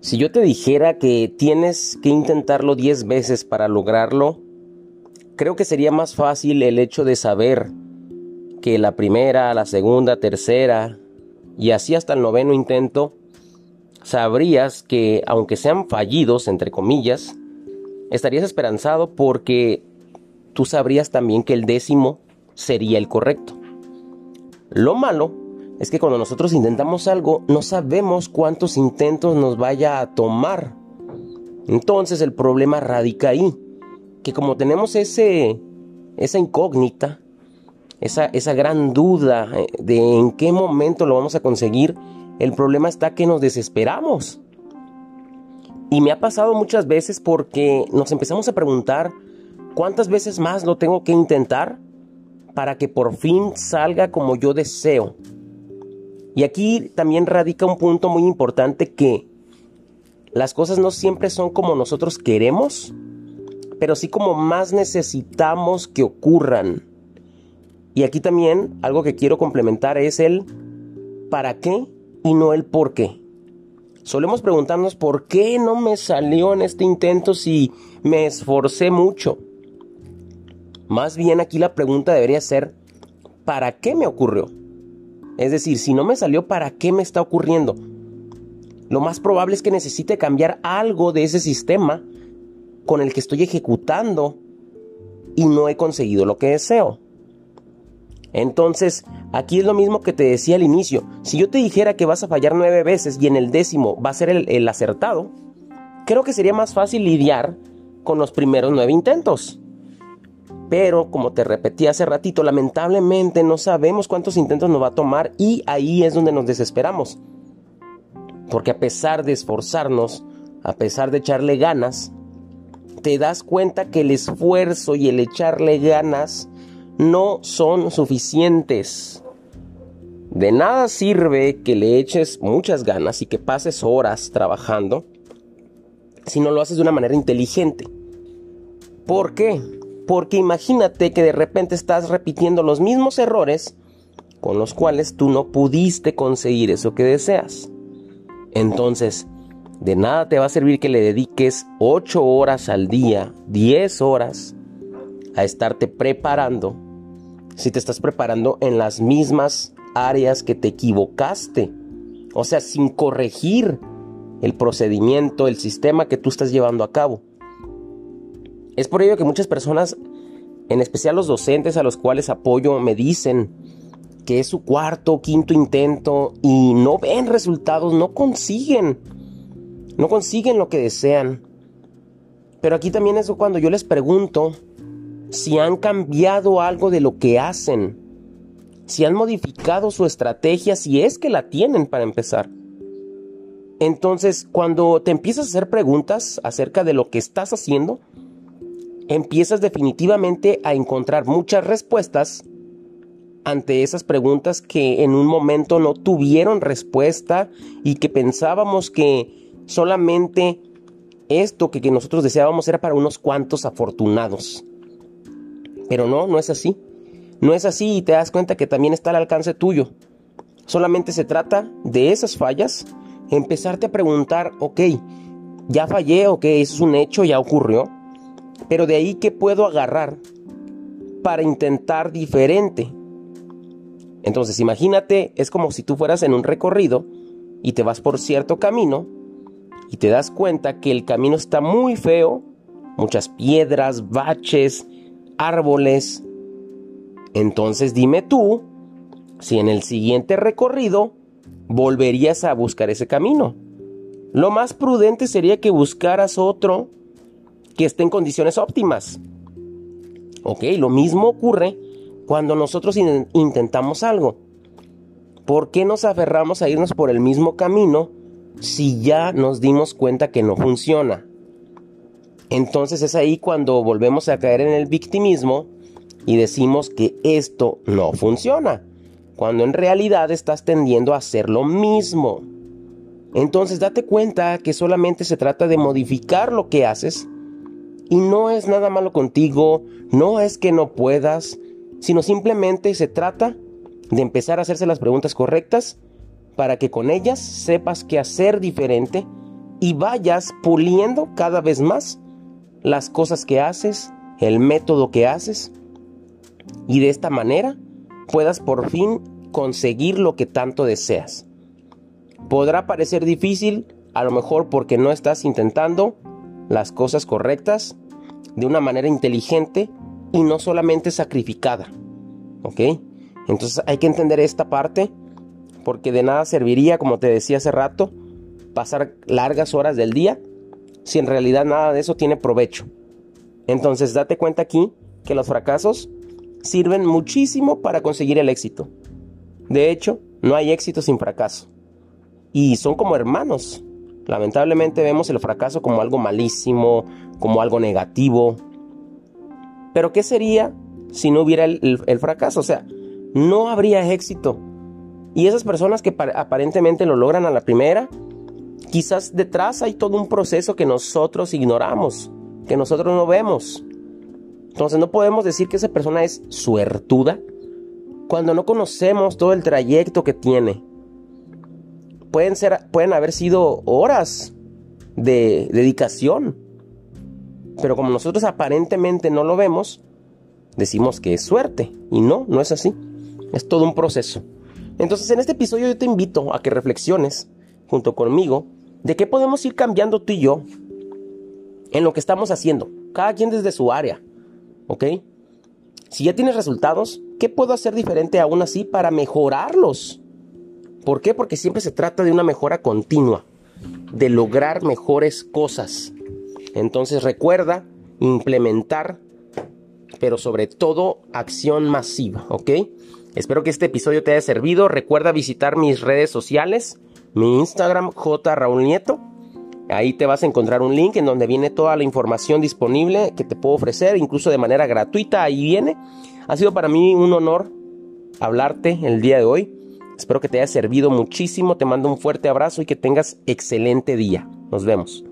Si yo te dijera que tienes que intentarlo 10 veces para lograrlo, creo que sería más fácil el hecho de saber que la primera, la segunda, tercera y así hasta el noveno intento, sabrías que aunque sean fallidos, entre comillas, estarías esperanzado porque tú sabrías también que el décimo sería el correcto. Lo malo es que cuando nosotros intentamos algo no sabemos cuántos intentos nos vaya a tomar. Entonces el problema radica ahí, que como tenemos ese, esa incógnita, esa, esa gran duda eh, de en qué momento lo vamos a conseguir, el problema está que nos desesperamos. Y me ha pasado muchas veces porque nos empezamos a preguntar cuántas veces más lo tengo que intentar para que por fin salga como yo deseo. Y aquí también radica un punto muy importante que las cosas no siempre son como nosotros queremos, pero sí como más necesitamos que ocurran. Y aquí también algo que quiero complementar es el para qué y no el por qué. Solemos preguntarnos por qué no me salió en este intento si me esforcé mucho. Más bien aquí la pregunta debería ser ¿para qué me ocurrió? Es decir, si no me salió, ¿para qué me está ocurriendo? Lo más probable es que necesite cambiar algo de ese sistema con el que estoy ejecutando y no he conseguido lo que deseo. Entonces, aquí es lo mismo que te decía al inicio. Si yo te dijera que vas a fallar nueve veces y en el décimo va a ser el, acertado, creo que sería más fácil lidiar con los primeros nueve intentos. Pero, como te repetí hace ratito, lamentablemente no sabemos cuántos intentos nos va a tomar y ahí es donde nos desesperamos. Porque a pesar de esforzarnos, a pesar de echarle ganas, te das cuenta que el esfuerzo y el echarle ganas no son suficientes. De nada sirve que le eches muchas ganas y que pases horas trabajando si no lo haces de una manera inteligente. ¿Por qué? Porque imagínate que de repente estás repitiendo los mismos errores con los cuales tú no pudiste conseguir eso que deseas. Entonces, de nada te va a servir que le dediques 8 horas al día, 10 horas, a estarte preparando, si te estás preparando en las mismas áreas que te equivocaste. O sea, sin corregir el procedimiento, el sistema que tú estás llevando a cabo. Es por ello que muchas personas, en especial los docentes a los cuales apoyo, me dicen que es su cuarto o quinto intento y no ven resultados, no consiguen, no consiguen lo que desean. Pero aquí también es cuando yo les pregunto si han cambiado algo de lo que hacen, si han modificado su estrategia, si es que la tienen para empezar. Entonces, cuando te empiezas a hacer preguntas acerca de lo que estás haciendo, empiezas definitivamente a encontrar muchas respuestas ante esas preguntas que en un momento no tuvieron respuesta y que pensábamos que solamente esto que, nosotros deseábamos era para unos cuantos afortunados. Pero no, no es así. No es así y te das cuenta que también está al alcance tuyo. Solamente se trata de esas fallas, empezarte a preguntar, ok, ya fallé, ok, eso es un hecho, ya ocurrió. Pero de ahí, ¿qué puedo agarrar para intentar diferente? Entonces, imagínate, es como si tú fueras en un recorrido y te vas por cierto camino y te das cuenta que el camino está muy feo, muchas piedras, baches, árboles. Entonces dime tú si en el siguiente recorrido volverías a buscar ese camino. Lo más prudente sería que buscaras otro que esté en condiciones óptimas. Ok, lo mismo ocurre cuando nosotros intentamos algo. ¿Por qué nos aferramos a irnos por el mismo camino si ya nos dimos cuenta que no funciona? Entonces es ahí cuando volvemos a caer en el victimismo y decimos que esto no funciona, cuando en realidad estás tendiendo a hacer lo mismo. Entonces date cuenta que solamente se trata de modificar lo que haces y no es nada malo contigo, no es que no puedas, sino simplemente se trata de empezar a hacerse las preguntas correctas para que con ellas sepas qué hacer diferente y vayas puliendo cada vez más las cosas que haces, el método que haces y de esta manera puedas por fin conseguir lo que tanto deseas. Podrá parecer difícil, a lo mejor porque no estás intentando las cosas correctas de una manera inteligente y no solamente sacrificada. ¿Ok? Entonces hay que entender esta parte porque de nada serviría, como te decía hace rato, pasar largas horas del día si en realidad nada de eso tiene provecho. Entonces date cuenta aquí que los fracasos sirven muchísimo para conseguir el éxito. De hecho, no hay éxito sin fracaso. Y son como hermanos. Lamentablemente vemos el fracaso como algo malísimo, como algo negativo. Pero ¿qué sería si no hubiera el, fracaso? O sea, no habría éxito. Y esas personas que aparentemente lo logran a la primera, quizás detrás hay todo un proceso que nosotros ignoramos, que nosotros no vemos. Entonces no podemos decir que esa persona es suertuda cuando no conocemos todo el trayecto que tiene. Pueden, ser, pueden haber sido horas de dedicación. Pero como nosotros aparentemente no lo vemos, decimos que es suerte. Y no, no es así. Es todo un proceso. Entonces en este episodio yo te invito a que reflexiones junto conmigo de qué podemos ir cambiando tú y yo en lo que estamos haciendo. Cada quien desde su área. ¿Ok? Si ya tienes resultados, ¿qué puedo hacer diferente aún así para mejorarlos? ¿Por qué? Porque siempre se trata de una mejora continua, de lograr mejores cosas. Entonces recuerda implementar, pero sobre todo acción masiva, ¿ok? Espero que este episodio te haya servido. Recuerda visitar mis redes sociales, mi Instagram, J. Raúl Nieto Ahí te vas a encontrar un link en donde viene toda la información disponible que te puedo ofrecer, incluso de manera gratuita. Ahí viene. Ha sido para mí un honor hablarte el día de hoy. Espero que te haya servido muchísimo. Te mando un fuerte abrazo y que tengas excelente día. Nos vemos.